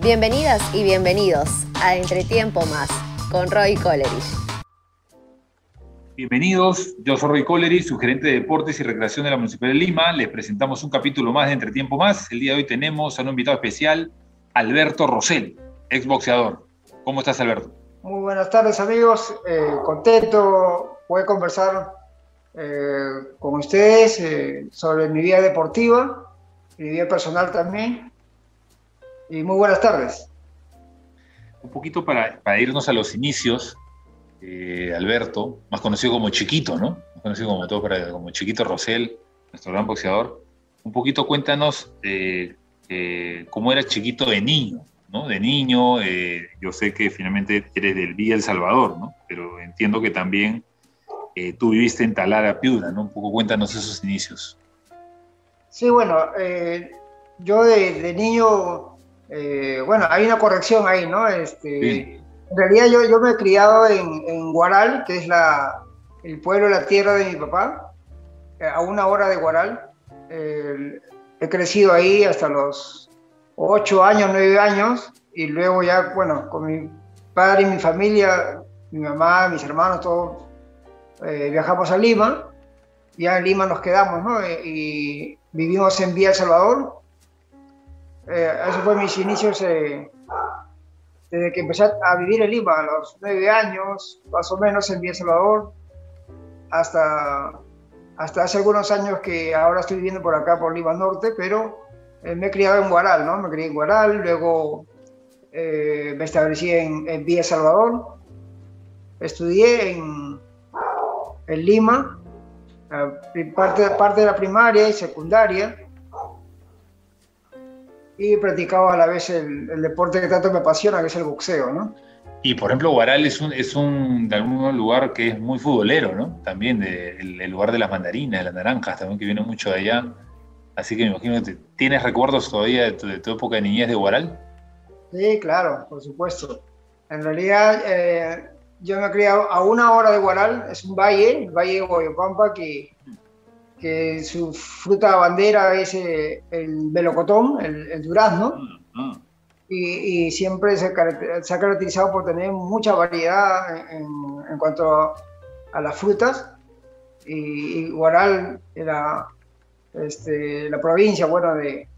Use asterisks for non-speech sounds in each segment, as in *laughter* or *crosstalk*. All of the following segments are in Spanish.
Bienvenidas y bienvenidos a Entretiempo Más con Roy Coleridge. Bienvenidos, yo soy Roy Coleridge, su gerente de deportes y recreación de la Municipalidad de Lima. Les presentamos un capítulo más de Entretiempo Más. El día de hoy tenemos a un invitado especial, Alberto Rosell, exboxeador. ¿Cómo estás, Alberto? Muy buenas tardes, amigos. Eh, contento, poder conversar eh, con ustedes eh, sobre mi vida deportiva, mi vida personal también. Y muy buenas tardes. Un poquito para, para irnos a los inicios, eh, Alberto, más conocido como Chiquito, ¿no? Más conocido como todo para, como Chiquito Rosell, nuestro gran boxeador. Un poquito cuéntanos cómo era Chiquito de niño, ¿no? De niño, yo sé que finalmente eres del Villa El Salvador, ¿no? Pero entiendo que también eh, tú viviste en Talara Piura, ¿no? Un poco cuéntanos esos inicios. Sí, bueno, eh, yo de, niño, eh, bueno, hay una corrección ahí, ¿no? Este, en realidad yo, yo me he criado en, Guaral, que es la, el pueblo, la tierra de mi papá, a una hora de Guaral. he crecido ahí hasta los ocho años, nueve años, y luego ya, bueno, con mi padre y mi familia, mi mamá, mis hermanos, todos eh, viajamos a Lima, ya en Lima nos quedamos, ¿no? Eh, y vivimos en Villa El Salvador. Eh, eso fue mis inicios desde que empecé a vivir en Lima, a los nueve años, más o menos en Villa Salvador, hasta, hasta hace algunos años que ahora estoy viviendo por acá, por Lima Norte, pero me he criado en Guaral, ¿no? Me crié en Guaral, luego me establecí en, en Villa Salvador, estudié en en Lima, parte, parte de la primaria y secundaria, y practicaba a la vez el, deporte que tanto me apasiona, que es el boxeo, ¿no? Y por ejemplo, Guaral es un, es un de algún lugar que es muy futbolero, ¿no? También de, el, lugar de las mandarinas, de las naranjas, también que viene mucho de allá. Así que me imagino que tienes recuerdos todavía de tu, época de niñez de Guaral. Sí, claro, por supuesto. En realidad, eh, yo me he criado a una hora de Guaral, es un valle, el valle de Guayopampa, que, que su fruta bandera es eh, el melocotón, el, durazno, mm, mm. y, siempre se, se, ha caracterizado por tener mucha variedad en, en cuanto a, las frutas. Y, Guaral era este, la provincia, bueno, de,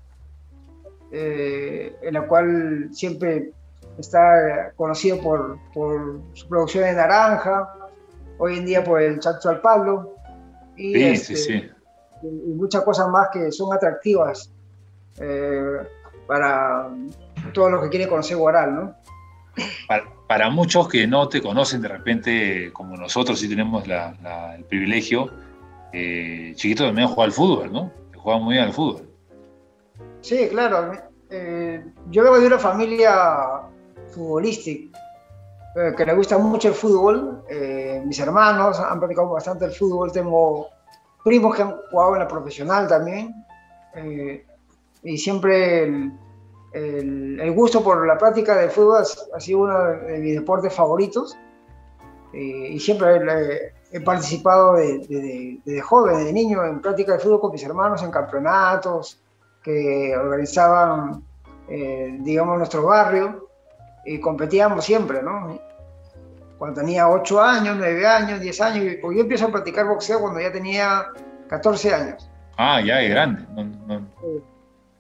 eh, en la cual siempre está conocido por, por, su producción de naranja, hoy en día por el chacho al palo, y, este, y, muchas cosas más que son atractivas eh, para todos los que quieren conocer Guaral, ¿no? Para, muchos que no te conocen de repente, como nosotros sí tenemos el privilegio, eh, Chiquito también juega al fútbol, ¿no? Juega muy bien al fútbol. Sí, claro. Eh, yo vengo de una familia futbolístico, eh, que le gusta mucho el fútbol. Eh, mis hermanos han practicado bastante el fútbol. Tengo primos que han jugado en la profesional también. Eh, y siempre el, el, gusto por la práctica del fútbol ha, sido uno de mis deportes favoritos. y siempre he participado desde de, de, joven, de niño, en práctica de fútbol con mis hermanos, en campeonatos que organizaban, digamos, nuestro barrio y competíamos siempre, ¿no? Cuando tenía 8 años, 9 años, 10 años, pues yo empiezo a practicar boxeo cuando ya tenía 14 años. Ah, ya es grande.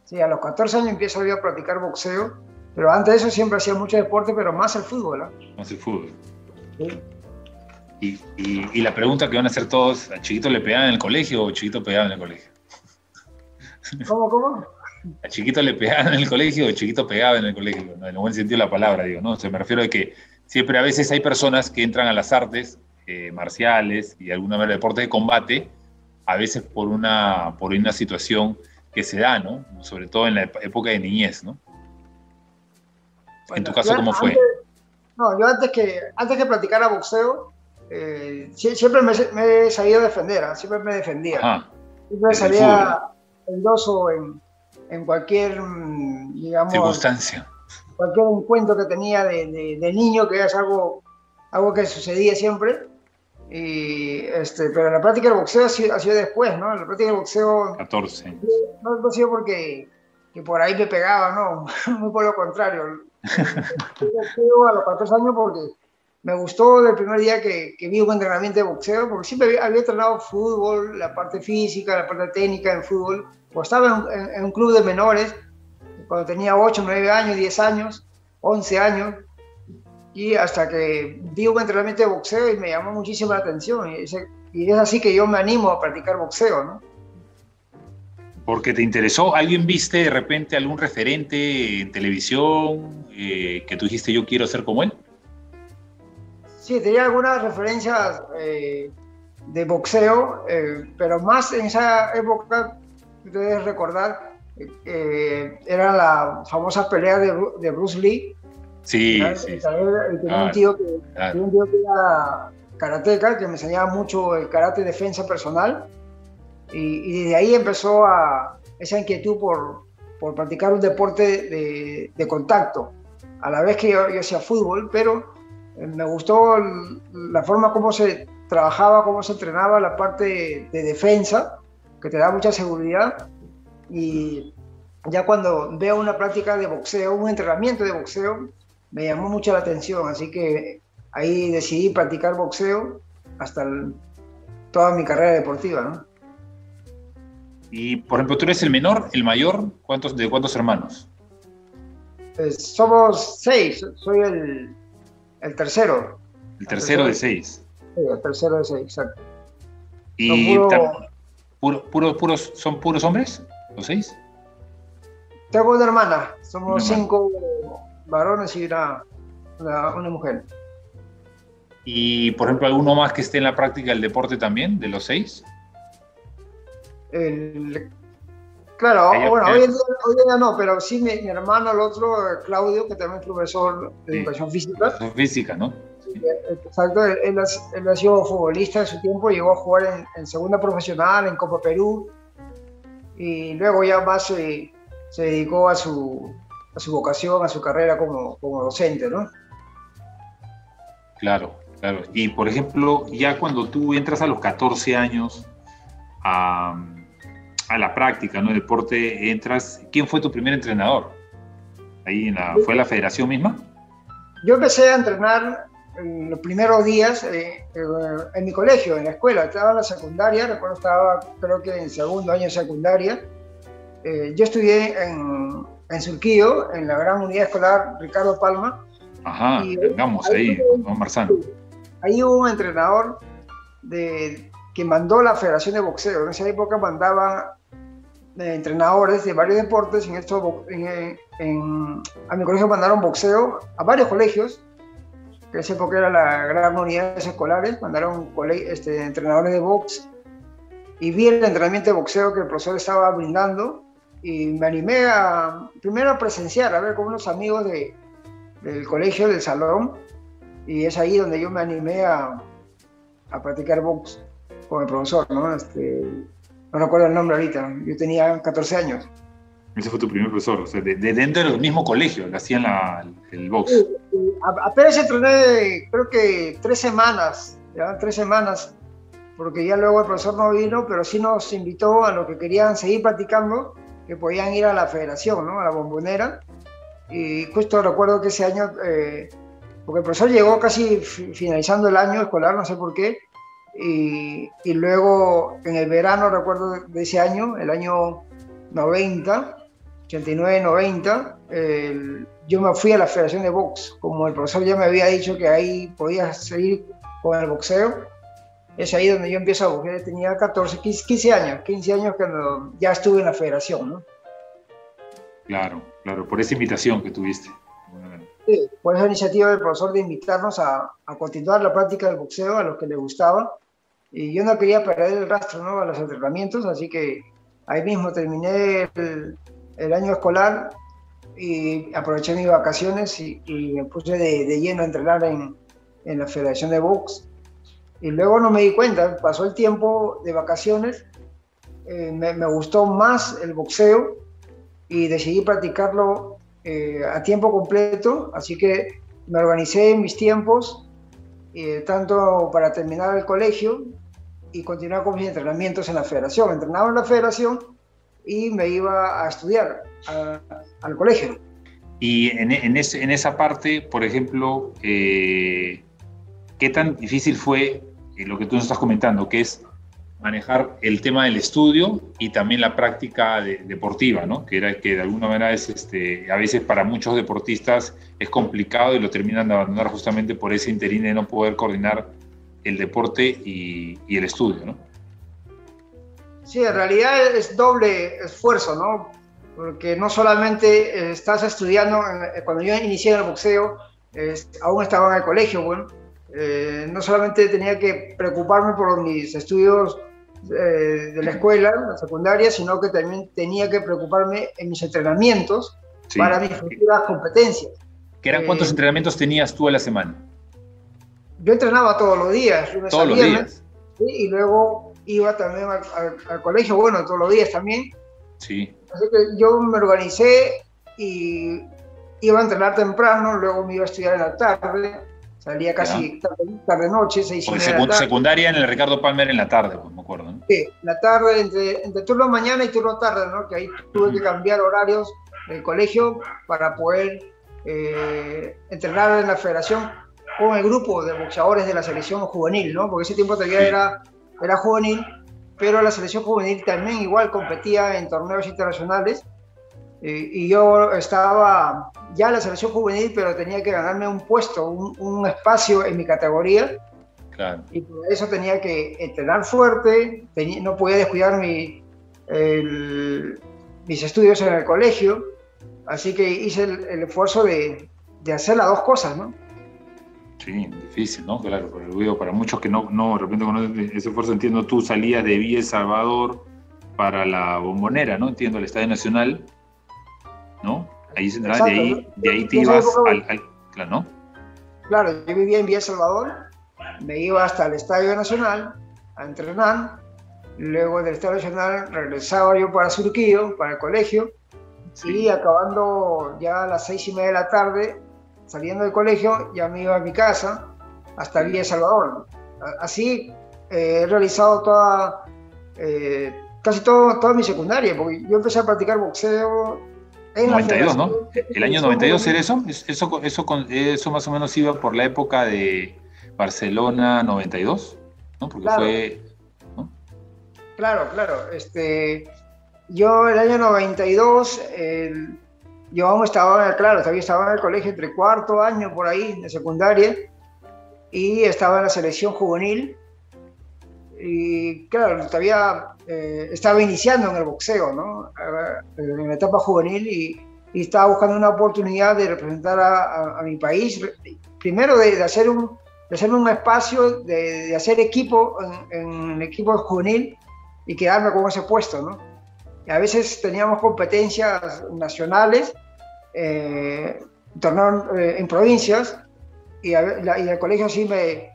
Sí, a los 14 años empiezo yo a practicar boxeo, pero antes de eso siempre hacía mucho deporte, pero más el fútbol. ¿no? Más el fútbol. Sí. Y, y, la pregunta que van a hacer todos, ¿a Chiquito le pegaban en el colegio o Chiquito pegaba en el colegio? ¿Cómo, cómo? A chiquito le pegaban en el colegio o chiquito pegaba en el colegio, en el buen sentido de la palabra, digo, ¿no? O sea, me refiero a que siempre a veces hay personas que entran a las artes eh, marciales y alguna manera deporte de combate, a veces por una, por una situación que se da, ¿no? Sobre todo en la época de niñez, ¿no? en tu caso, ¿cómo fue? no, yo antes que, antes que practicara boxeo, eh, siempre me, he sabido defender, ¿ah? siempre me defendía. siempre salía airoso en, en cualquier, mm, digamos, circunstancia. Cualquier encuentro que tenía de, de, niño, que es algo, algo que sucedía siempre. Y, este, pero la práctica del boxeo ha sido, ha sido, después, ¿no? La práctica del boxeo... 14. No, ha sido porque que por ahí me pegaba, no, *laughs* muy por lo contrario. *laughs* Yo a los 14 años porque me gustó del primer día que, que vi un entrenamiento de boxeo, porque siempre había, entrenado fútbol, la parte física, la parte técnica en fútbol, pues estaba en, un club de menores, cuando tenía 8, 9 años, 10 años, 11 años, y hasta que vi un entrenamiento de boxeo y me llamó muchísimo la atención, y, y es así que yo me animo a practicar boxeo, ¿no? porque te interesó, alguien viste de repente algún referente en televisión eh, que tú dijiste yo quiero ser como él. Sí, tenía algunas referencias eh, de boxeo, eh, pero más en esa época, debes recordar, era la famosa pelea de, Bruce Lee. Sí, sí. tenía, un tío que, un tío que era karateca, que me enseñaba mucho el karate defensa personal y, desde ahí empezó a, esa inquietud por, por practicar un deporte de, de, contacto, a la vez que yo, hacía fútbol, pero eh, me gustó la forma como se trabajaba, cómo se entrenaba la parte de defensa, que te da mucha seguridad. Y ya cuando veo una práctica de boxeo, un entrenamiento de boxeo, me llamó mucho la atención. Así que ahí decidí practicar boxeo hasta toda mi carrera deportiva. ¿no? Y, por ejemplo, tú eres el menor, el mayor, ¿cuántos, ¿de cuántos hermanos? Pues somos seis, soy el, el tercero. El tercero, de seis. Sí, el tercero de seis, exacto. ¿Y puro, son puros hombres, los seis? Tengo una hermana, somos cinco varones y una, una, mujer. ¿Y, por ejemplo, alguno más que esté en la práctica del deporte también, de los seis? Claro, bueno, hoy, en día, no, pero sí mi, hermano, el otro, Claudio, que también es profesor de educación física. Física, ¿no? exacto, él, ha, sido futbolista en su tiempo, llegó a jugar en, segunda profesional, en Copa Perú, y luego ya más se, se dedicó a su, a su vocación, a su carrera como, como docente, ¿no? Claro, claro. Y por ejemplo, ya cuando tú entras a los 14 años a, a la práctica, ¿no? El deporte, entras. ¿Quién fue tu primer entrenador? Ahí en la, ¿Fue la federación misma? Yo empecé a entrenar en los primeros días eh, eh, en mi colegio, en la escuela. Estaba en la secundaria, recuerdo estaba creo que en segundo año de secundaria. Eh, yo estudié en, en Surquillo, en la gran unidad escolar Ricardo Palma. Ajá, vengamos ahí, Juan Marzán. Ahí hubo un entrenador de, que mandó la Federación de Boxeo. En esa época mandaban eh, entrenadores de varios deportes. En esto, a mi colegio mandaron boxeo a varios colegios, en esa época era la gran unidad escolares, mandaron este, entrenadores de box. Y vi el entrenamiento de boxeo que el profesor estaba brindando y me animé a primero a presenciar, a ver con unos amigos de, del colegio, del salón, y es ahí donde yo me animé a, a practicar box con el profesor, ¿no? Este, no recuerdo el nombre ahorita, yo tenía 14 años. Ese fue tu primer profesor, o sea, de, dentro del mismo colegio, que hacían la, el box. Sí, apenas entrené, creo que tres semanas, ya, tres semanas, porque ya luego el profesor no vino, pero sí nos invitó a los que querían seguir practicando, que podían ir a la federación, ¿no? A la bombonera. Y justo recuerdo que ese año, eh, porque el profesor llegó casi finalizando el año escolar, no sé por qué, y, luego en el verano, recuerdo de ese año, el año 90, 89-90, yo me fui a la Federación de Box. Como el profesor ya me había dicho que ahí podía seguir con el boxeo, es ahí donde yo empiezo a boxear. Tenía 14, 15, años, 15 años cuando ya estuve en la federación, ¿no? Claro, claro, por esa invitación que tuviste. Sí, por esa iniciativa del profesor de invitarnos a, a, continuar la práctica del boxeo a los que le gustaba y yo no quería perder el rastro ¿no? a los entrenamientos, así que ahí mismo terminé el, año escolar y aproveché mis vacaciones y, me puse de, lleno a entrenar en, en, la Federación de Box. Y luego no me di cuenta, pasó el tiempo de vacaciones, eh, me, me, gustó más el boxeo y decidí practicarlo eh, a tiempo completo, así que me organicé mis tiempos, eh, tanto para terminar el colegio y continuar con mis entrenamientos en la federación. Entrenaba en la federación y me iba a estudiar al colegio. Y en, en, en, esa parte, por ejemplo, eh, ¿qué tan difícil fue eh, lo que tú nos estás comentando, que es manejar el tema del estudio y también la práctica deportiva, ¿no? Que era que de alguna manera es, este, a veces para muchos deportistas es complicado y lo terminan de abandonar justamente por ese interés de no poder coordinar el deporte y, y el estudio, ¿no? Sí, en realidad es doble esfuerzo, ¿no? Porque no solamente eh, estás estudiando, eh, cuando yo inicié en el boxeo, aún estaba en el colegio, bueno, eh, no solamente tenía que preocuparme por mis estudios de la escuela, la secundaria, sino que también tenía que preocuparme en mis entrenamientos para mis futuras competencias. ¿Qué eran cuántos entrenamientos tenías tú a la semana? Yo entrenaba todos los días. Todos los días. y luego iba también al, colegio, bueno, todos los días también. Sí. Así que yo me organicé y iba a entrenar temprano, luego me iba a estudiar en la tarde, salía casi tarde, noche, seis y Secundaria en el Ricardo Palmer en la tarde, pues me acuerdo. ¿no? Sí, la tarde, entre, entre turno mañana y turno tarde, ¿no? Que ahí tuve que cambiar horarios del colegio para poder eh, entrenar en la federación con el grupo de boxeadores de la selección juvenil, ¿no? Porque ese tiempo todavía era era juvenil, pero la selección juvenil también igual competía en torneos internacionales eh, y yo estaba ya en la selección juvenil, pero tenía que ganarme un puesto, un, espacio en mi categoría. Y por eso tenía que entrenar fuerte, no podía descuidar mi, mis estudios en el colegio, así que hice el, esfuerzo de, de hacer las dos cosas, ¿no? Sí, difícil, ¿no? Claro, pero para muchos que no, no, de repente con ese esfuerzo, entiendo, tú salías de Villa Salvador para la bombonera, ¿no? Entiendo, al Estadio Nacional, ¿no? Ahí, de ahí, de ahí te ibas al, claro, ¿no? Claro, yo vivía en Villa Salvador, me iba hasta el Estadio Nacional a entrenar, luego del Estadio Nacional regresaba yo para Surquillo, para el colegio, y acabando ya a las seis y media de la tarde, saliendo del colegio, ya me iba a mi casa hasta Villa Salvador. Así eh, he realizado toda, eh, casi todo, toda mi secundaria, porque yo empecé a practicar boxeo en 92, ¿no? ¿El año 92 era eso? eso? Eso, eso? más o menos iba por la época de Barcelona 92, ¿no? Porque claro. fue... Claro, claro. Este, yo el año 92, el, yo aún estaba, claro, todavía estaba en el colegio entre cuarto año por ahí, de secundaria, y estaba en la selección juvenil. Y claro, todavía eh, estaba iniciando en el boxeo, ¿no? En la etapa juvenil y, estaba buscando una oportunidad de representar a, mi país. Primero de, hacer un, de hacer un espacio, de, de hacer equipo en, en, el equipo juvenil y quedarme con ese puesto, ¿no? Y a veces teníamos competencias nacionales eh, torneos eh, en provincias y, el colegio sí me,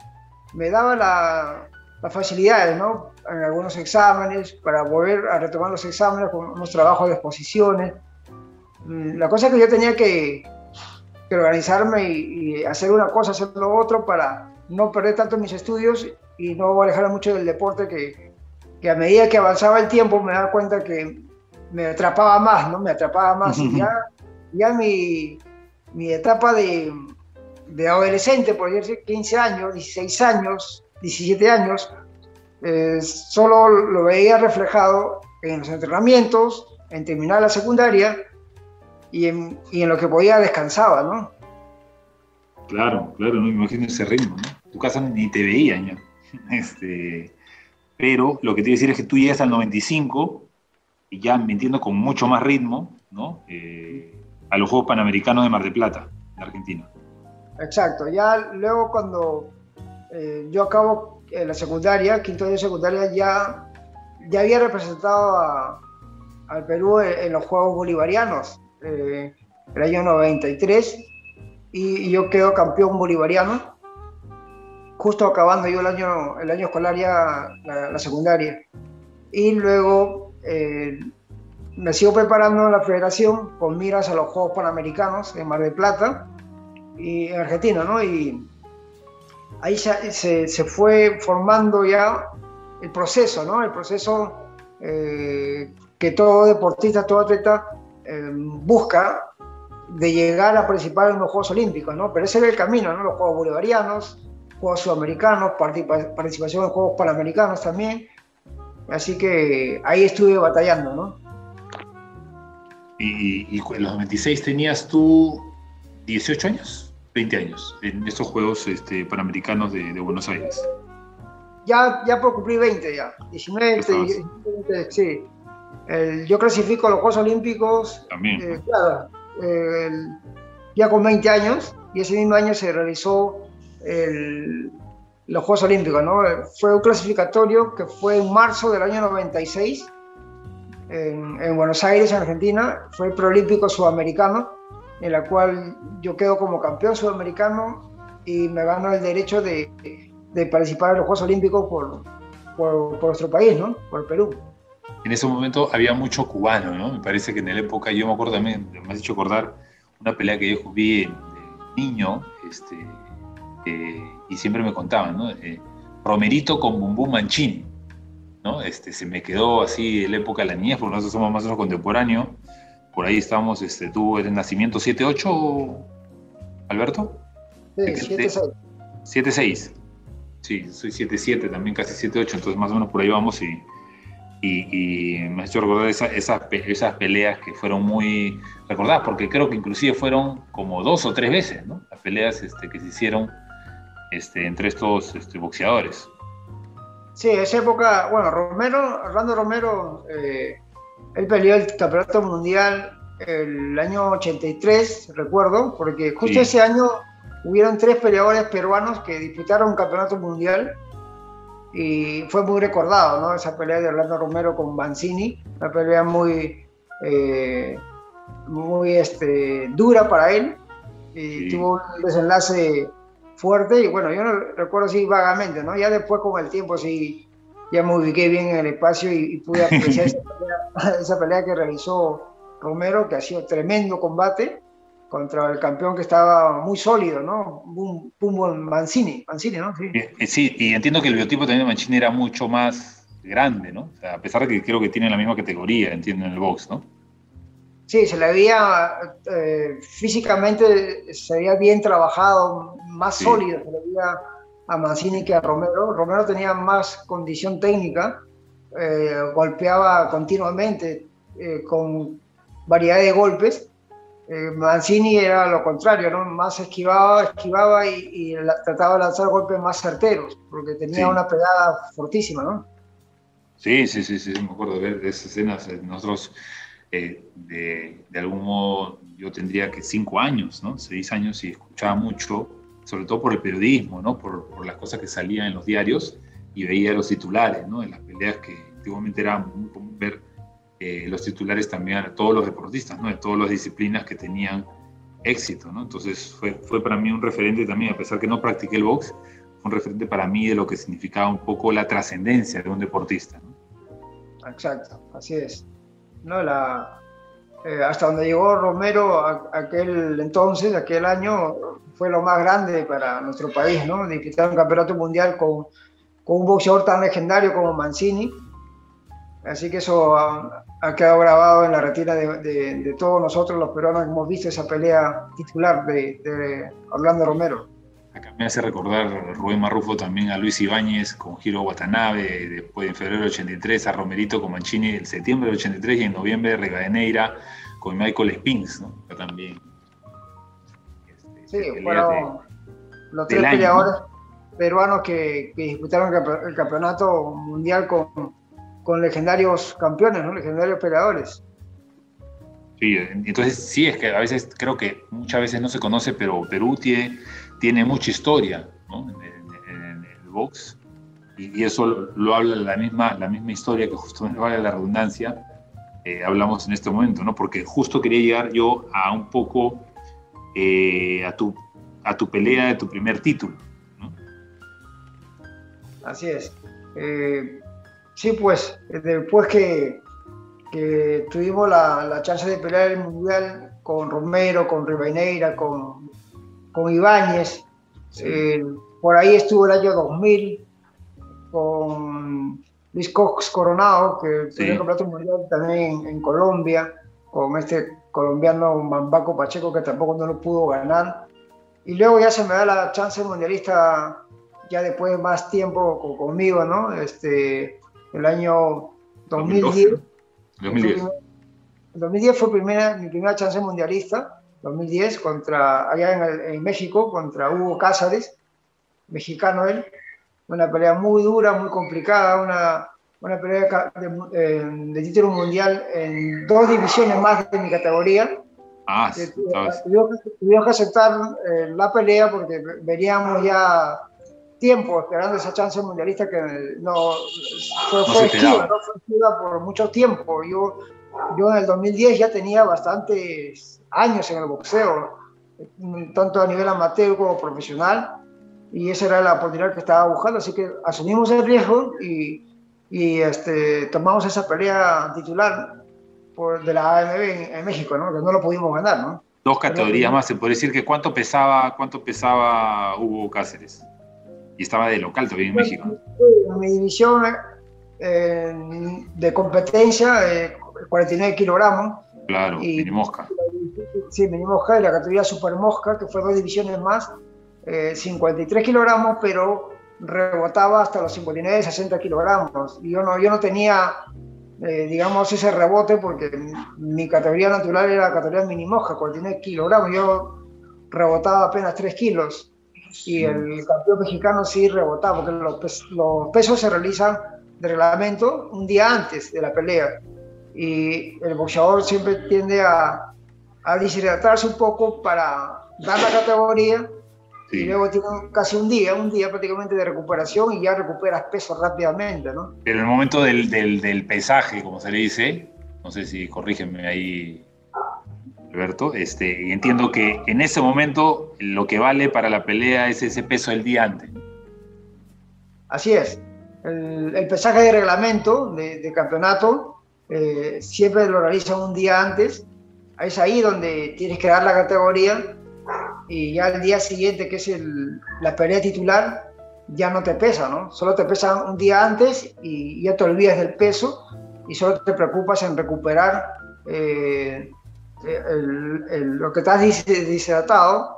me daba las la facilidades, ¿no? En algunos exámenes, para volver a retomar los exámenes con unos trabajos de exposiciones. Mm, la cosa es que yo tenía que, organizarme y, hacer una cosa, hacer lo otro para no perder tanto mis estudios y no alejar mucho del deporte que, que a medida que avanzaba el tiempo me daba cuenta que me atrapaba más, ¿no? Me atrapaba más y *laughs* ya ya mi, mi etapa de, de, adolescente, por decir 15 años, 16 años, 17 años, eh, solo lo veía reflejado en los entrenamientos, en terminar la secundaria y en, y en lo que podía descansaba, ¿no? Claro, claro, no me imagino ese ritmo, ¿no? Tu casa ni te veía, ¿no? *laughs* Este, pero lo que te iba a decir es que tú llegas al 95 y ya me entiendo con mucho más ritmo, ¿no? Eh, a los Juegos Panamericanos de Mar del Plata, de Argentina. Exacto, ya luego cuando eh, yo acabo eh, la secundaria, quinto año de secundaria, ya, ya había representado al Perú en, los Juegos Bolivarianos, eh, el año 93, y, yo quedo campeón bolivariano, justo acabando yo el año, el año escolar ya la secundaria. Y luego me sigo preparando en la federación con miras a los Juegos Panamericanos en Mar del Plata y en Argentina, ¿no? Y ahí se, se, fue formando ya el proceso, ¿no? El proceso eh, que todo deportista, todo atleta eh, busca de llegar a participar en los Juegos Olímpicos, ¿no? Pero ese era el camino, ¿no? Los Juegos Bolivarianos, Juegos Sudamericanos, participación en Juegos Panamericanos también. Así que ahí estuve batallando, ¿no? ¿Y, en los 96 tenías tú 18 años? 20 años en estos Juegos este, Panamericanos de, Buenos Aires. Ya, ya por cumplir 20 ya. 19, 20, sí. yo clasifico a los Juegos Olímpicos. También. Eh, claro, ya con 20 años, y ese mismo año se realizó los Juegos Olímpicos, ¿no? Fue un clasificatorio que fue en marzo del año 96 en, Buenos Aires, en Argentina, fue el preolímpico sudamericano, en la cual yo quedo como campeón sudamericano y me gano el derecho de, participar en los Juegos Olímpicos por, por, nuestro país, ¿no? Por Perú. En ese momento había mucho cubano, ¿no? Me parece que en la época, yo me acuerdo también, me has hecho acordar una pelea que yo vi de niño, este, eh, y siempre me contaban, ¿no? Eh, Romerito con Bumbum Manchín, ¿no? Este, se me quedó así en la época de la niñez, porque nosotros somos más o menos contemporáneos. Por ahí estamos, este, ¿tú eres nacimiento 7-8, Alberto? Sí, 7-6. 7-6. Sí, soy 7-7, también casi 7-8, entonces más o menos por ahí vamos y, y, me ha hecho recordar esas, esas peleas que fueron muy recordadas, porque creo que inclusive fueron como dos o tres veces, ¿no? Las peleas este, que se hicieron este, entre estos este, boxeadores. Sí, esa época, bueno, Romero, Orlando Romero, eh, él peleó el campeonato mundial el año 83, recuerdo, porque justo ese año hubieron tres peleadores peruanos que disputaron un campeonato mundial y fue muy recordado, ¿no? Esa pelea de Orlando Romero con Banzini, una pelea muy, eh, muy este, dura para él y tuvo un desenlace fuerte y bueno, yo no recuerdo así vagamente, ¿no? Ya después con el tiempo sí, ya me ubiqué bien en el espacio y, pude apreciar *laughs* esa, pelea, que realizó Romero, que ha sido tremendo combate contra el campeón que estaba muy sólido, ¿no? Pumbo Mancini, Mancini, ¿no? Sí. Eh, sí, y entiendo que el biotipo también de Mancini era mucho más grande, ¿no? a pesar de que creo que tiene la misma categoría, entiendo, en el box, ¿no? Sí, se le veía eh, físicamente, se había bien trabajado, más sólido le veía a Mancini que a Romero. Romero tenía más condición técnica, eh, golpeaba continuamente eh, con variedad de golpes. Mancini era lo contrario, ¿no? más esquivaba, esquivaba y, trataba de lanzar golpes más certeros, porque tenía una pegada fortísima. ¿no? Sí, sí, sí, sí, me acuerdo de ver esas escenas. Nosotros eh, de, de, algún modo yo tendría que cinco años, ¿no? Seis años y escuchaba mucho, sobre todo por el periodismo, ¿no? Por, las cosas que salían en los diarios y veía los titulares, ¿no? De las peleas que antiguamente era muy ver eh, los titulares también a todos los deportistas, ¿no? De todas las disciplinas que tenían éxito, ¿no? Entonces fue, fue para mí un referente también, a pesar que no practiqué el box, fue un referente para mí de lo que significaba un poco la trascendencia de un deportista. Exacto, así es. ¿no? La, eh, hasta donde llegó Romero aquel entonces, aquel año, fue lo más grande para nuestro país, ¿no? Disputar un campeonato mundial con, con un boxeador tan legendario como Mancini. Así que eso ha, quedado grabado en la retina de, de, todos nosotros los peruanos que hemos visto esa pelea titular de, de Orlando Romero. Acá me hace recordar Rubén Marrufo también a Luis Ibáñez con Giro Watanabe, después en febrero del 83 a Romerito con Mancini en septiembre del 83 y en noviembre Rivadeneira con Michael Spinks, ¿no? también. Este, sí, fueron los tres peleadores peruanos que, disputaron el campeonato mundial con, con legendarios campeones, ¿no? Legendarios peleadores. Sí, entonces sí, es que a veces creo que muchas veces no se conoce, pero Perú tiene tiene mucha historia en, el box y, eso lo, habla la misma, la misma historia que justamente vale la redundancia eh, hablamos en este momento, ¿no? porque justo quería llegar yo a un poco eh, a, tu, a tu pelea de tu primer título. Así es. Eh, sí, pues después que, que tuvimos la, la, chance de pelear el Mundial con Romero, con Rivadeneira, con con Ibáñez. Eh, por ahí estuvo el año 2000 con, Luis Cox Coronado, que sí. campeonato mundial también en, Colombia, con este colombiano Mambaco Pacheco, que tampoco no lo pudo ganar. Y luego ya se me da la chance mundialista, ya después de más tiempo conmigo, ¿no? Este, el año 2010. 2010. 2010 fue primera, mi primera chance mundialista, 2010, contra, allá en, México, contra Hugo Cázares, mexicano él. Una pelea muy dura, muy complicada, una, una pelea de, eh, de, título mundial en dos divisiones más de mi categoría. Ah, sí, tuvimos, que aceptar eh, la pelea porque veníamos ya tiempo esperando esa chance mundialista que no fue, fue, esquiva, no fue esquiva por mucho tiempo. Yo yo en el 2010 ya tenía bastantes años en el boxeo, tanto a nivel amateur como profesional, y esa era la oportunidad que estaba buscando, así que asumimos el riesgo y, y este, tomamos esa pelea titular por, de la AMB en, México, ¿no? que no lo pudimos ganar. ¿no? Dos categorías más, se puede decir que cuánto pesaba, cuánto pesaba Hugo Cáceres. Y estaba de local todavía en México. En mi división eh, de competencia, eh, 49 kilogramos. Claro, y, mini mosca. Sí, mini mosca y la categoría super mosca, que fue dos divisiones más, 53 eh, kilogramos, pero rebotaba hasta los 59, 60 kilogramos. Y yo no, yo no tenía, eh, digamos, ese rebote porque mi categoría natural era la categoría mini mosca, 49 kilogramos. Yo rebotaba apenas 3 kilos. Y el campeón mexicano sí rebotaba, porque los, los pesos se realizan de reglamento un día antes de la pelea y el boxeador siempre tiende a, a deshidratarse un poco para dar la categoría y luego tiene casi un día, un día prácticamente de recuperación y ya recuperas peso rápidamente, ¿no? Pero en el momento del, del, del pesaje, como se le dice, no sé si corrígeme ahí, Alberto, este, entiendo que en ese momento lo que vale para la pelea es ese peso del día antes. Así es. El, el pesaje de reglamento de, de campeonato eh, siempre lo realizan un día antes. Es ahí donde tienes que dar la categoría y ya el día siguiente, que es el, la pelea titular, ya no te pesa, ¿no? Solo te pesa un día antes y ya te olvidas del peso y solo te preocupas en recuperar eh, lo que estás deshidratado,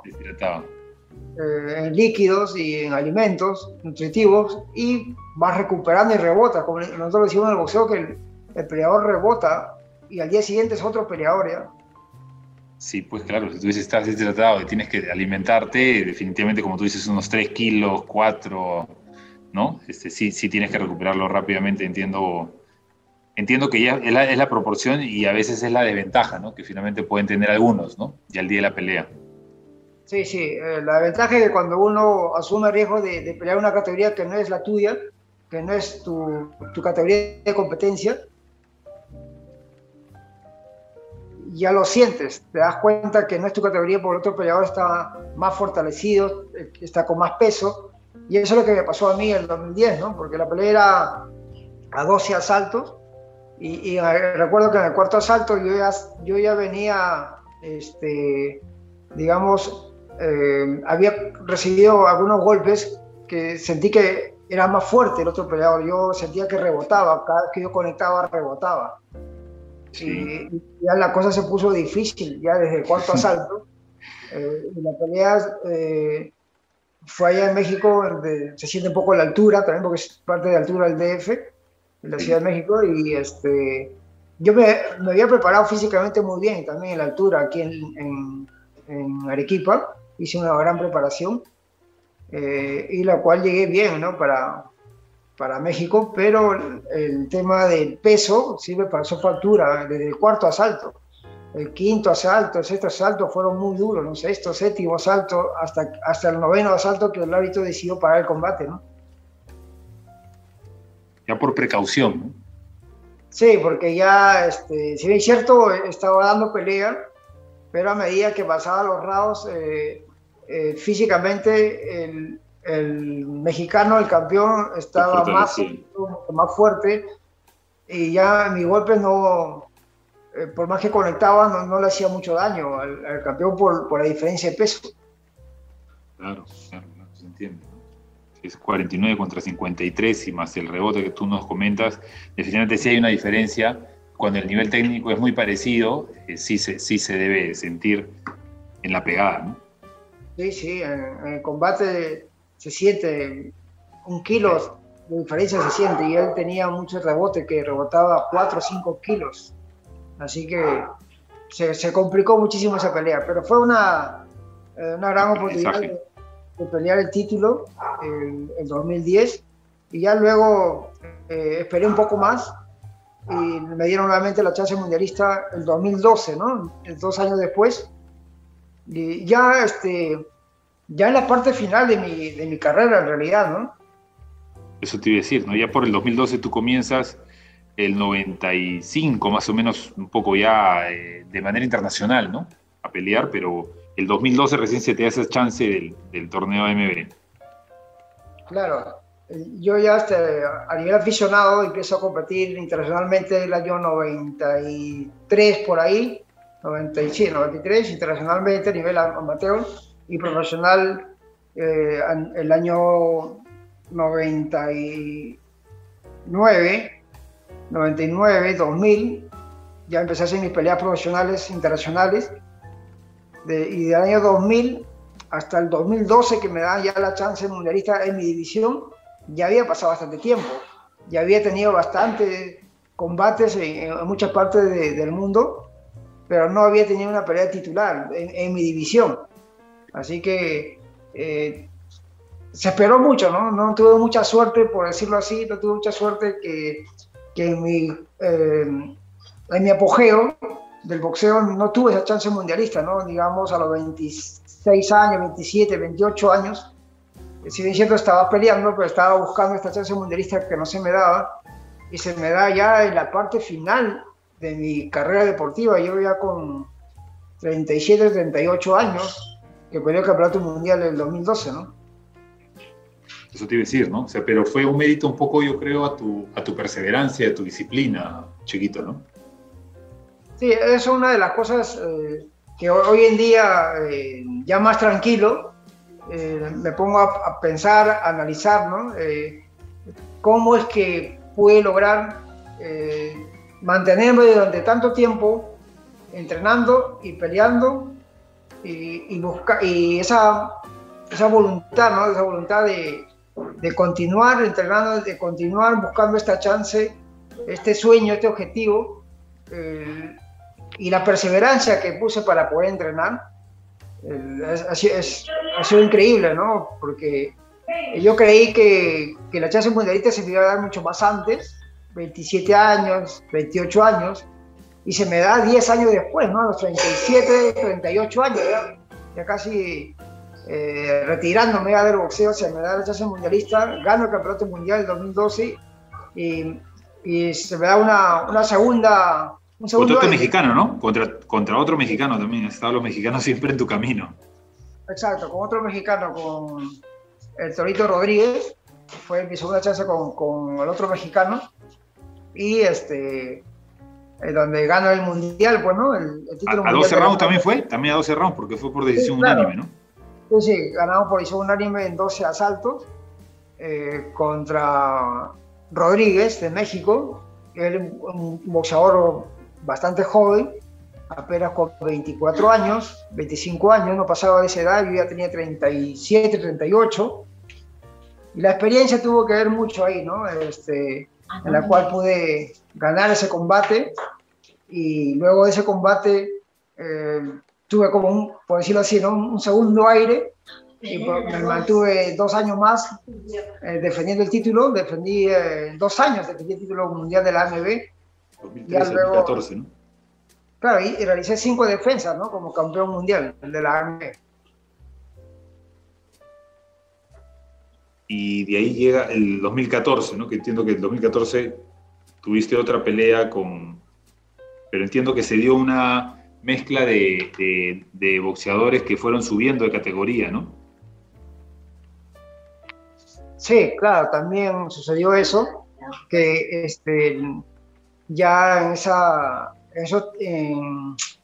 eh, en líquidos y en alimentos nutritivos y vas recuperando y rebota. Como nosotros decimos en el boxeo que el, el peleador rebota y al día siguiente es otro peleador ya. Sí, pues claro, si tú dices estás deshidratado y tienes que alimentarte, definitivamente como tú dices, unos 3 kilos, 4, ¿no? Este, sí, sí tienes que recuperarlo rápidamente, entiendo, entiendo que ya es la, es la, proporción y a veces es la desventaja, ¿no? Que finalmente pueden tener algunos, ¿no? Ya al día de la pelea. Sí, sí, eh, la ventaja es que cuando uno asume el riesgo de, de, pelear una categoría que no es la tuya, que no es tu, tu categoría de competencia, ya lo sientes, te das cuenta que no es tu categoría porque el otro peleador está más fortalecido, está con más peso. Y eso es lo que me pasó a mí en el 2010, ¿no? Porque la pelea era a 12 asaltos. Y, recuerdo que en el cuarto asalto yo ya, yo ya venía, este, digamos, eh, había recibido algunos golpes que sentí que era más fuerte el otro peleador. Yo sentía que rebotaba, cada vez que yo conectaba, rebotaba. Y, ya la cosa se puso difícil, ya desde el cuarto *laughs* asalto. Eh, la pelea eh, fue allá en México, se siente un poco la altura, también porque es parte de altura del DF, en la Ciudad de México, y este, yo me, me había preparado físicamente muy bien, también en la altura, aquí en, en, en Arequipa, hice una gran preparación, eh, y la cual llegué bien, ¿no? Para, para México, pero el tema del peso sí me pasó factura desde el cuarto asalto. El quinto asalto, el sexto asalto fueron muy duros, ¿no? sexto, séptimo asalto, hasta, hasta el noveno asalto que el árbitro decidió parar el combate, ¿no? Ya por precaución, ¿no? Sí, porque ya, este, si bien es cierto, estaba dando pelea, pero a medida que pasaba los rounds, eh, eh, físicamente el, el mexicano, el campeón, estaba más, más fuerte y ya mi golpe no, eh, por más que conectaba, no, le hacía mucho daño al, campeón por, por, la diferencia de peso. Claro, claro, se entiende. es 49 contra 53 y más el rebote que tú nos comentas, definitivamente sí hay una diferencia. Cuando el nivel técnico es muy parecido, eh, sí, se, sí se debe sentir en la pegada, ¿no? Sí, sí, en, el combate se siente un kilo de diferencia se siente y él tenía mucho rebote que rebotaba 4 o 5 kilos. Así que se, complicó muchísimo esa pelea, pero fue una, eh, una gran oportunidad de, pelear el título en, 2010 y ya luego eh, esperé un poco más y me dieron nuevamente la chance mundialista el 2012, ¿no? Dos años después. Y ya, este, ya en la parte final de mi, de mi carrera, en realidad, ¿no? Eso te iba a decir, ¿no? Ya por el 2012 tú comienzas el 95 más o menos un poco ya eh, de manera internacional, ¿no? A pelear, pero el 2012 recién se te da esa chance del, del torneo AMB. Claro, yo ya este, a nivel aficionado empiezo a competir internacionalmente el año 93 por ahí, 97, 93 internacionalmente a nivel amateur y profesional eh, el año 99 99, 2000, ya empecé a hacer mis peleas profesionales internacionales. y del año 2000 hasta el 2012, que me da ya la chance mundialista en mi división, ya había pasado bastante tiempo. Ya había tenido bastantes combates en, muchas partes del mundo, pero no había tenido una pelea titular en, mi división. Así que eh, se esperó mucho, ¿no? No tuve mucha suerte, por decirlo así, no tuve mucha suerte que que en mi, eh, en mi apogeo del boxeo no tuve esa chance mundialista, ¿no? Digamos a los 26 años, 27, 28 años. Si bien cierto estaba peleando, pero estaba buscando esta chance mundialista que no se me daba. Y se me da ya en la parte final de mi carrera deportiva. Yo ya con 37, 38 años, que peleé el campeonato mundial en el 2012, ¿no? Eso te iba a decir, ¿no? O sea, pero fue un mérito un poco, yo creo, a tu, a tu perseverancia, a tu disciplina, chiquito, ¿no? Sí, es una de las cosas eh, que hoy en día, eh, ya más tranquilo, eh, me pongo a, pensar, a analizar, ¿no? ¿Cómo es que pude lograr mantenerme durante tanto tiempo entrenando y peleando y, y, y esa, esa voluntad, ¿no? Esa voluntad de, de continuar entrenando, de continuar buscando esta chance, este sueño, este objetivo, eh, y la perseverancia que puse para poder entrenar, eh, ha, sido increíble, ¿no? Porque yo creí que, que, la chance mundialista se me iba a dar mucho más antes, 27 años, 28 años, y se me da 10 años después, ¿no? A los 37, 38 años, ya, ya casi eh, retirándome del boxeo, se me da la chance mundialista, gano el campeonato mundial en 2012 y, y, se me da una, una segunda... Un contra otro mexicano, ¿no? Contra, contra otro mexicano también, estaban los mexicanos siempre en tu camino. Exacto, con otro mexicano, con el Torito Rodríguez, fue mi segunda chance con, con el otro mexicano y este eh, donde gano el mundial, pues, ¿no? El, título a, 12 rounds también fue, también a 12 rounds, porque fue por decisión unánime, ¿no? sí, ganamos por un unánime en 12 asaltos eh, contra Rodríguez de México, él un boxeador bastante joven, apenas con 24 años, 25 años, no pasaba de esa edad, yo ya tenía 37, 38. Y la experiencia tuvo que ver mucho ahí, ¿no? Este, en la cual pude ganar ese combate y luego de ese combate eh, tuve como un, por decirlo así, un segundo aire y me mantuve dos años más eh, defendiendo el título, defendí eh, dos años, defendí el título mundial de la AMB. 2013, ¿no? Claro, y, realicé cinco defensas, ¿no? Como campeón mundial de la AMB. Y de ahí llega el 2014, ¿no? Que entiendo que el 2014 tuviste otra pelea con... Pero entiendo que se dio una mezcla de, boxeadores que fueron subiendo de categoría, ¿no? Sí, claro, también sucedió eso, que este, ya en esa, eso,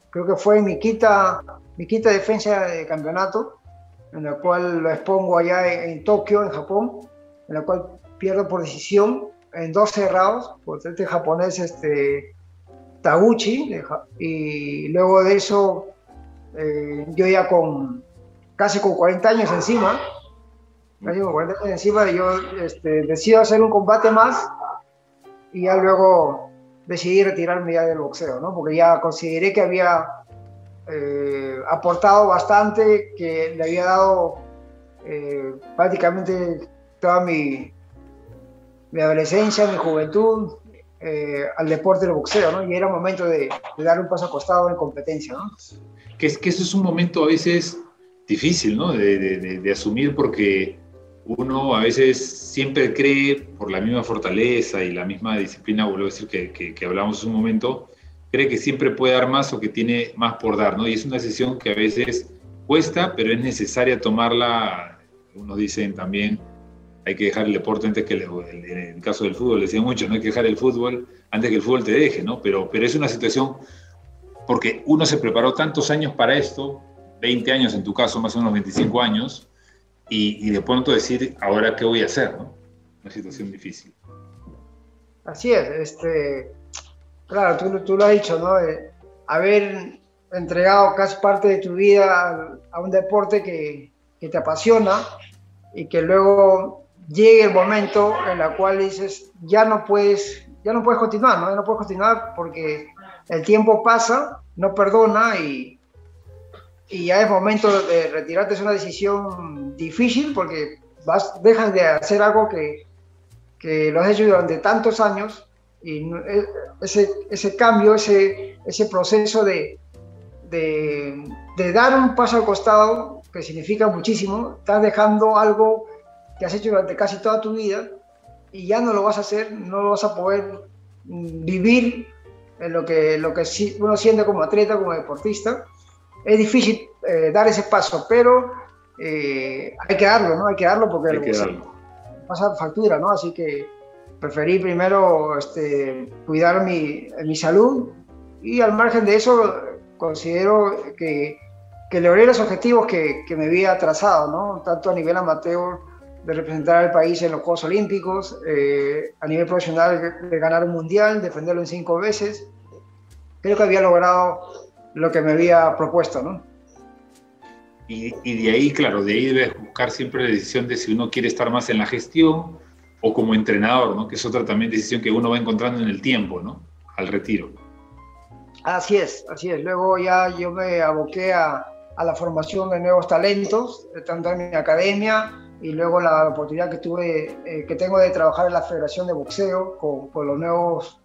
creo que fue mi quinta, mi quinta defensa de campeonato, en la cual lo expongo allá en, Tokio, en Japón, en la cual pierdo por decisión en dos cerrados, por este japonés este, Taguchi, y luego de eso, eh, yo ya con casi con 40 años encima, casi con 40 años encima, yo este, decido hacer un combate más y ya luego decidí retirarme ya del boxeo, ¿no? Porque ya consideré que había eh, aportado bastante, que le había dado eh, prácticamente toda mi, mi adolescencia, mi juventud eh, al deporte del boxeo, ¿no? Y era momento de, dar un paso acostado en competencia, ¿no? Que, es, que eso es un momento a veces difícil, ¿no? De, de, asumir porque uno a veces siempre cree, por la misma fortaleza y la misma disciplina, vuelvo a decir que, que, que hablamos un momento, cree que siempre puede dar más o que tiene más por dar, ¿no? Y es una decisión que a veces cuesta, pero es necesaria tomarla, unos dicen también, hay que dejar el deporte antes que el, en el caso del fútbol, decían mucho, no hay que dejar el fútbol antes que el fútbol te deje, ¿no? Pero, pero es una situación, porque uno se preparó tantos años para esto, 20 años en tu caso, más o menos 25 años, y, de pronto decir, ahora qué voy a hacer, ¿no? Una situación difícil. Así es, este, Claro, tú, tú lo has dicho, ¿no? haber entregado casi parte de tu vida a, un deporte que, que, te apasiona y que luego llegue el momento en el cual dices, ya no puedes, ya no puedes continuar, ¿no? Ya no puedes continuar porque el tiempo pasa, no perdona y, y ya es momento de retirarte. Es una decisión difícil porque vas, dejas de hacer algo que, que lo has hecho durante tantos años y e, ese, ese cambio, ese, ese proceso de, de, de, dar un paso al costado, que significa muchísimo, estás dejando algo que has hecho durante casi toda tu vida y ya no lo vas a hacer, no lo vas a poder vivir en lo que, lo que uno siente como atleta, como deportista. Es difícil eh, dar ese paso, pero eh, hay que darlo, ¿no? Hay que darlo porque hay que darlo. pasa factura, ¿no? Así que preferí primero este, cuidar mi, mi, salud y al margen de eso considero que, que logré los objetivos que, que, me había trazado, ¿no? tanto a nivel amateur de representar al país en los Juegos Olímpicos, eh, a nivel profesional de ganar un mundial, defenderlo en cinco veces. Creo que había logrado lo que me había propuesto, ¿no? Y, y de ahí, claro, de ahí debes buscar siempre la decisión de si uno quiere estar más en la gestión o como entrenador, ¿no? que es otra también decisión que uno va encontrando en el tiempo, ¿no? al retiro. Así es, así es. Luego ya yo me aboqué a, a la formación de nuevos talentos, tanto en mi academia y luego la oportunidad que tuve, eh, que tengo de trabajar en la Federación de Boxeo con, con, los nuevos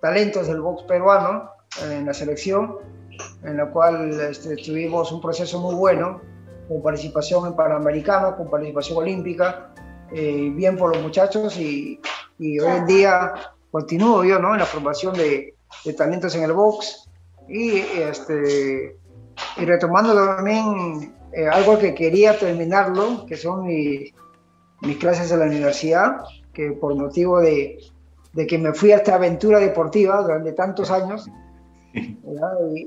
talentos del box peruano en la selección, en la cual este, tuvimos un proceso muy bueno, con participación en Panamericano, con participación olímpica, eh, bien por los muchachos y, y, hoy en día continúo yo ¿no? en la formación de, de talentos en el box y, este, y retomando también eh, algo que quería terminarlo, que son mis, mis clases en la universidad, que por motivo de, de, que me fui a esta aventura deportiva durante tantos años,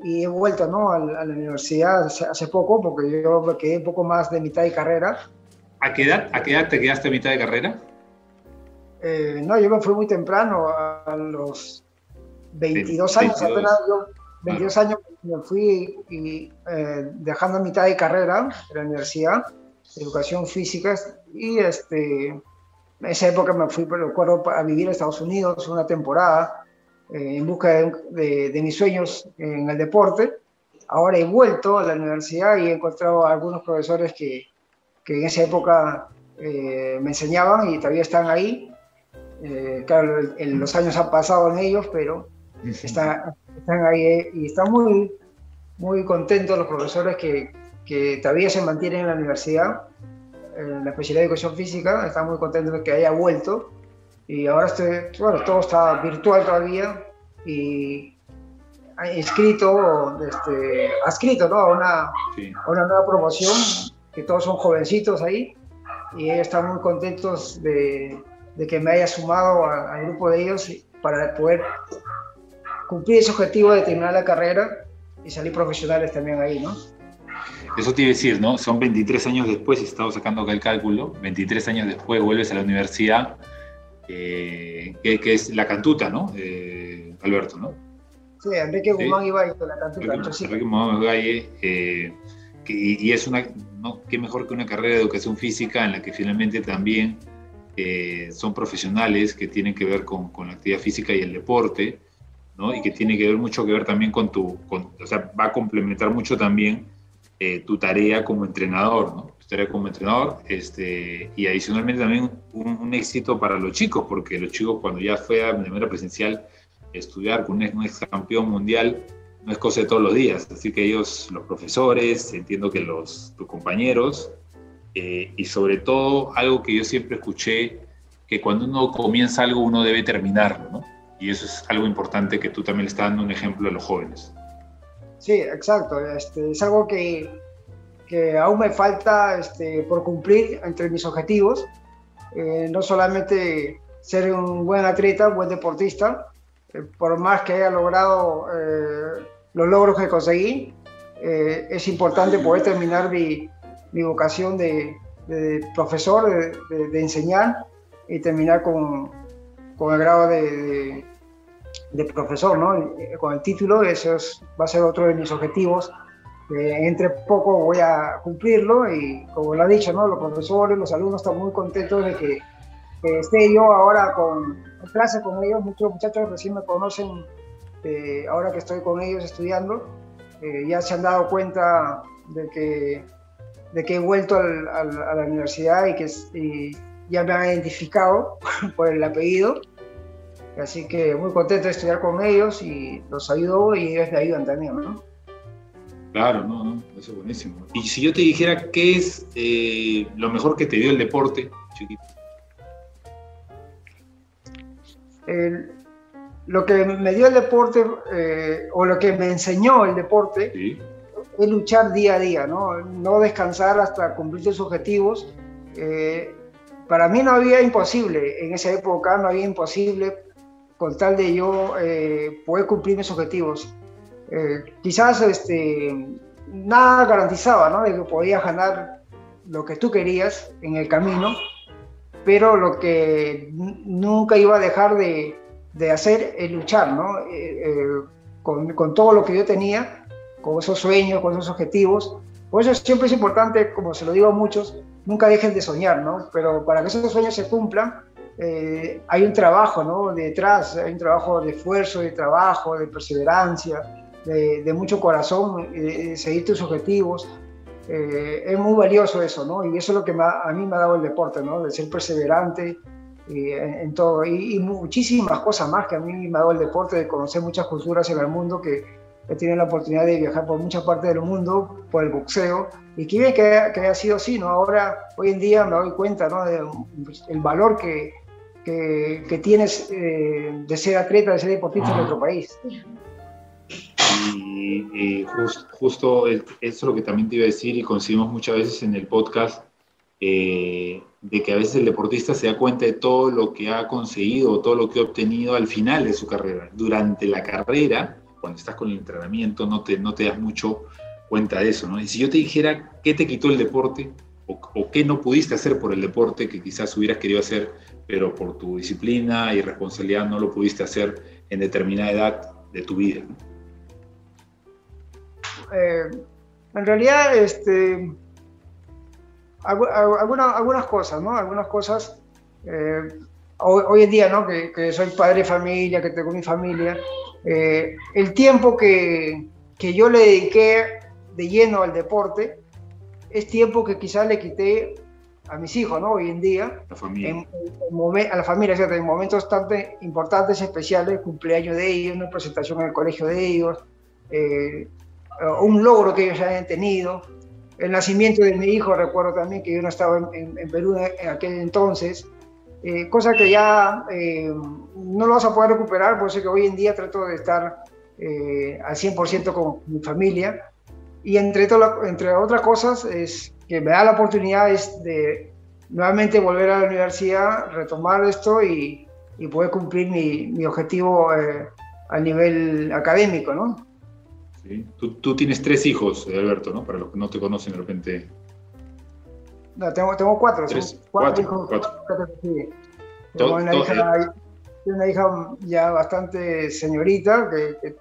y, he vuelto ¿no? a, la universidad hace, hace, poco, porque yo me quedé un poco más de mitad de carrera, ¿A qué edad, a qué edad te quedaste a mitad de carrera? Eh, no, yo me fui muy temprano, a los 22 años, apenas yo, 22 años me fui y, eh, dejando a mitad de carrera de la universidad, educación física, y este, en esa época me fui, recuerdo, a vivir a Estados Unidos una temporada eh, en busca de, de, mis sueños en el deporte. Ahora he vuelto a la universidad y he encontrado a algunos profesores que, que en esa época eh, me enseñaban y todavía están ahí. Eh, claro, los años han pasado en ellos, pero están ahí eh, y están muy, muy contentos los profesores que, que, todavía se mantienen en la universidad, en la especialidad de educación física, están muy contentos de que haya vuelto. Y ahora estoy, bueno, todo está virtual todavía y inscrito, este, adscrito ¿no? a, una, a una nueva promoción que todos son jovencitos ahí y ellos están muy contentos de, de que me haya sumado al grupo de ellos para poder cumplir ese objetivo de terminar la carrera y salir profesionales también ahí, ¿no? eso te iba a decir, ¿no? Son 23 años después, he estado sacando acá el cálculo, 23 años después vuelves a la universidad, eh, que, es la cantuta, ¿no? Eh, Alberto, ¿no? Sí, Enrique Guzmán iba a la cantuta. Enrique, Guzmán Ibaye, eh, y, es una, ¿no? qué mejor que una carrera de educación física en la que finalmente también son profesionales que tienen que ver con, con la actividad física y el deporte, y que tiene que ver mucho que ver también con tu, o sea, va a complementar mucho también eh, tu tarea como entrenador, ¿no? Tu tarea como entrenador, este, y adicionalmente también un, éxito para los chicos, porque los chicos cuando ya fue de manera presencial estudiar con un, ex campeón mundial, no es cosa de todos los días, así que ellos, los profesores, entiendo que los tus compañeros, eh, y sobre todo algo que yo siempre escuché, que cuando uno comienza algo uno debe terminarlo, ¿no? Y eso es algo importante que tú también le estás dando un ejemplo a los jóvenes. Sí, exacto. Este, es algo que, que aún me falta este, por cumplir entre mis objetivos. Eh, no solamente ser un buen atleta, un buen deportista, eh, por más que haya logrado eh, los logros que conseguí, es importante poder terminar mi, mi vocación de, de profesor, de, de, enseñar y terminar con, con el grado de, de profesor, ¿no? Eh, con el título, eso va a ser otro de mis objetivos. entre poco voy a cumplirlo y como lo ha dicho, ¿no? Los profesores, los alumnos están muy contentos de que, esté yo ahora con, clase con ellos. Muchos muchachos recién me conocen eh, ahora que estoy con ellos estudiando. Eh, ya se han dado cuenta de que, de que he vuelto al, a la universidad y que y ya me han identificado *laughs* por el apellido. Así que muy contento de estudiar con ellos y los ayudo y ellos me ayudan también, ¿no? Claro, no, no, eso es buenísimo. Y si yo te dijera qué es eh, lo mejor que te dio el deporte, chiquito. lo que me dio el deporte eh, o lo que me enseñó el deporte es luchar día a día, ¿no? No descansar hasta cumplir tus objetivos. Eh, para mí no había imposible, en esa época no había imposible con tal de yo eh, poder cumplir mis objetivos. Eh, quizás este, nada garantizaba, ¿no? De que podías ganar lo que tú querías en el camino, pero lo que nunca iba a dejar de, de hacer es luchar, ¿no? Eh, con, con, todo lo que yo tenía, con esos sueños, con esos objetivos. Por eso siempre es importante, como se lo digo a muchos, nunca dejen de soñar, ¿no? Pero para que esos sueños se cumplan, eh, hay un trabajo ¿no? detrás, hay un trabajo de esfuerzo, de trabajo, de perseverancia, de, mucho corazón, de, seguir tus objetivos. Eh, es muy valioso eso, ¿no? Y eso es lo que a mí me ha dado el deporte, ¿no? De ser perseverante en, todo. Y, muchísimas cosas más que a mí me ha dado el deporte, de conocer muchas culturas en el mundo que he tenido la oportunidad de viajar por muchas partes del mundo, por el boxeo, y que que, que haya sido así, ¿no? Ahora, hoy en día me doy cuenta, ¿no? Del valor que, que, tienes eh, de ser atleta, de ser deportista en nuestro país. Y, justo eso es lo que también te iba a decir y conseguimos muchas veces en el podcast, eh, de que a veces el deportista se da cuenta de todo lo que ha conseguido, todo lo que ha obtenido al final de su carrera. Durante la carrera, cuando estás con el entrenamiento, no te, no te das mucho cuenta de eso. ¿no? Y si yo te dijera qué te quitó el deporte o, o qué no pudiste hacer por el deporte que quizás hubieras querido hacer pero por tu disciplina y responsabilidad no lo pudiste hacer en determinada edad de tu vida. Eh, en realidad, este, algunas cosas, ¿no? Algunas cosas, eh, hoy, en día, ¿no? Que, soy padre de familia, que tengo mi familia, eh, el tiempo que, que yo le dediqué de lleno al deporte es tiempo que quizás le quité a mis hijos, ¿no? Hoy en día, la familia. En, a la familia, ¿cierto? en momentos tan importantes, especiales, cumpleaños de ellos, una presentación en el colegio de ellos, eh, un logro que ellos hayan tenido, el nacimiento de mi hijo, recuerdo también que yo no estaba en, Perú en aquel entonces, eh, cosa que ya eh, no lo vas a poder recuperar, por eso que hoy en día trato de estar al 100% con mi familia. Y entre, entre otras cosas, es que me da la oportunidad es de nuevamente volver a la universidad, retomar esto y, poder cumplir mi, objetivo eh, a nivel académico, ¿no? Sí. Tú, tienes tres hijos, Alberto, ¿no? Para los que no te conocen de repente. No, tengo, tengo cuatro. cuatro, hijos. Cuatro. Tengo una, hija, una, hija, ya bastante señorita que, que,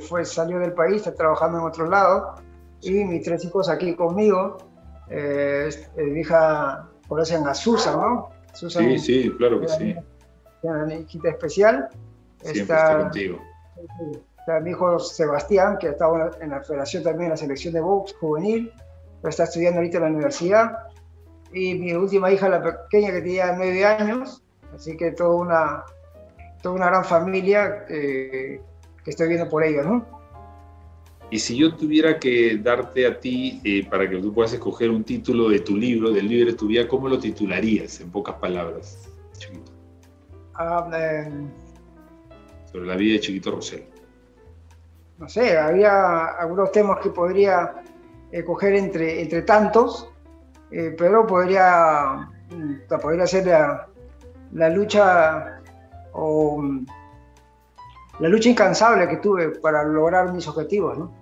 fue, salió del país, está trabajando en otro lado. Y mis tres hijos aquí conmigo. Eh, eh, mi hija, conocen a Susan, ¿no? sí, sí, claro que sí. Una hijita especial. Siempre está, contigo. Está mi hijo Sebastián, que ha estado en la federación también, en la selección de box juvenil, pero está estudiando ahorita en la universidad. Y mi última hija, la pequeña, que tenía nueve años, así que toda una, toda una gran familia que estoy viendo por ellos, ¿no? Y si yo tuviera que darte a ti, eh, para que tú puedas escoger un título de tu libro, del libro de tu vida, ¿cómo lo titularías, en pocas palabras, Chiquito? Ah, Sobre la vida de Chiquito Rosel no sé, había algunos temas que podría escoger entre, entre tantos, eh, pero podría, mm, podría ser la, lucha o mm, la lucha incansable que tuve para lograr mis objetivos, ¿no?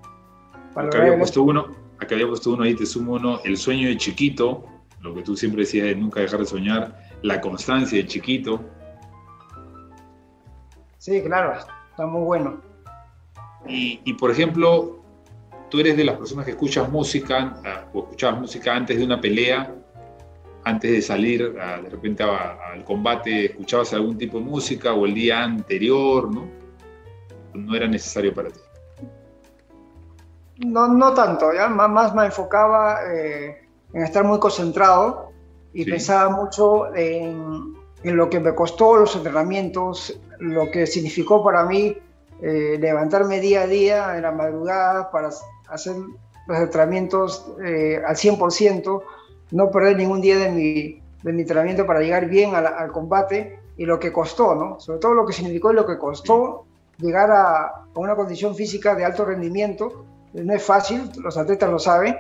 acá, había puesto uno, acá había puesto uno ahí, te sumo uno, el sueño de chiquito, lo que tú siempre decías de nunca dejar de soñar, la constancia de chiquito. Sí, claro, está muy bueno. Y, por ejemplo, tú eres de las personas que escuchas música ah, o escuchabas música antes de una pelea, antes de salir ah, de repente al combate, escuchabas algún tipo de música o el día anterior, ¿no? No era necesario para ti. No, no tanto, ¿ya? Más, me enfocaba eh, en estar muy concentrado y pensaba mucho en, en, lo que me costó los entrenamientos, lo que significó para mí eh, levantarme día a día en la madrugada para hacer los entrenamientos eh, al 100%, no perder ningún día de mi, de mi entrenamiento para llegar bien al, combate y lo que costó, ¿no? Sobre todo lo que significó y lo que costó llegar a, a, una condición física de alto rendimiento. No es fácil, los atletas lo saben.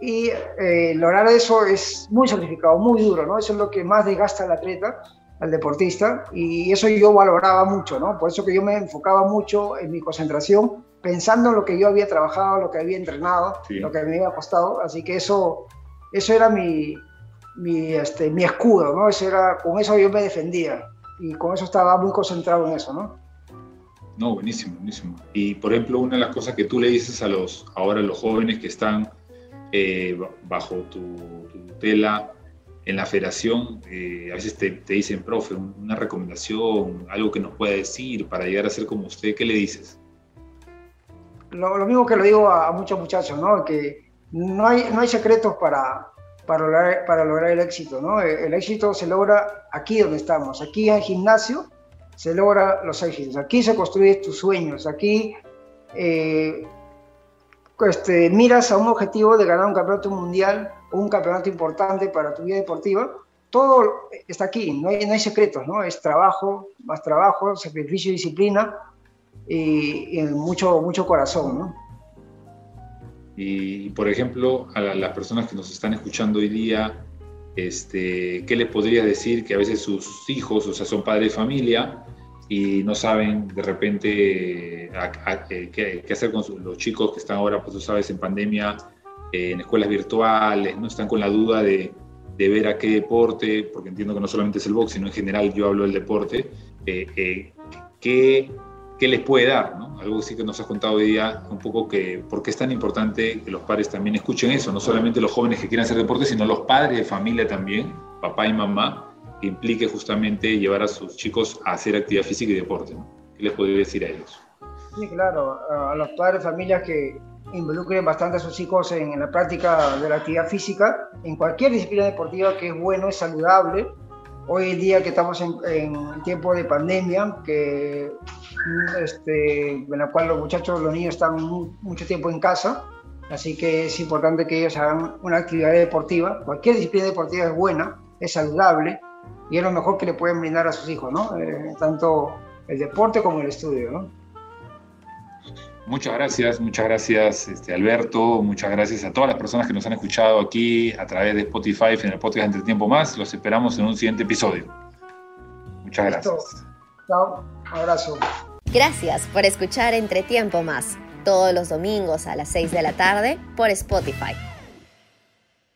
Y eh, lograr eso es muy sacrificado, muy duro, ¿no? Eso es lo que más desgasta al atleta al deportista y eso yo valoraba mucho, ¿no? Por eso que yo me enfocaba mucho en mi concentración, pensando en lo que yo había trabajado, lo que había entrenado, lo que me había costado, así que eso, eso era mi, mi, este, mi escudo, ¿no? Eso era, con eso yo me defendía y con eso estaba muy concentrado en eso, ¿no? No, buenísimo, buenísimo. Y por ejemplo, una de las cosas que tú le dices a los, ahora los jóvenes que están eh, bajo tu, tu tutela, en la federación eh, a veces te, te, dicen, profe, una recomendación, algo que nos pueda decir para llegar a ser como usted, ¿qué le dices? Lo, mismo que le digo a, muchos muchachos, ¿no? Que no hay, no hay secretos para, para, lograr, para lograr el éxito, ¿no? El, éxito se logra aquí donde estamos, aquí en el gimnasio se logra los éxitos, aquí se construyen tus sueños, aquí eh, este, miras a un objetivo de ganar un campeonato mundial un campeonato importante para tu vida deportiva, todo está aquí, no hay, no hay secretos, ¿no? Es trabajo, más trabajo, sacrificio, disciplina y, mucho, mucho corazón. Y, por ejemplo, a las personas que nos están escuchando hoy día, este, ¿qué les podría decir que a veces sus hijos, o sea, son padres de familia y no saben de repente eh, qué, hacer con los chicos que están ahora, pues tú sabes, en pandemia, en escuelas virtuales, no están con la duda de, ver a qué deporte, porque entiendo que no solamente es el box, sino en general yo hablo del deporte, eh, eh, qué, qué, les puede dar, ¿no? Algo así que nos has contado hoy día, un poco que por qué es tan importante que los padres también escuchen eso, no solamente los jóvenes que quieran hacer deporte, sino los padres de familia también, papá y mamá, que implique justamente llevar a sus chicos a hacer actividad física y deporte, ¿no? ¿Qué les podría decir a ellos? Sí, claro, a los padres de familia que involucren bastante a sus hijos en, la práctica de la actividad física, en cualquier disciplina deportiva que es bueno, es saludable. Hoy en día que estamos en, en tiempo de pandemia, que, este, en la cual los muchachos, los niños están mucho tiempo en casa, así que es importante que ellos hagan una actividad deportiva. Cualquier disciplina deportiva es buena, es saludable y es lo mejor que le pueden brindar a sus hijos, ¿no? Eh, tanto el deporte como el estudio, ¿no? Muchas gracias, muchas gracias este, Alberto, muchas gracias a todas las personas que nos han escuchado aquí a través de Spotify en el podcast Entre Tiempo Más. Los esperamos en un siguiente episodio. Muchas gracias. Chao, abrazo. Gracias por escuchar Entre Tiempo Más. todos los domingos a las 6 de la tarde por Spotify.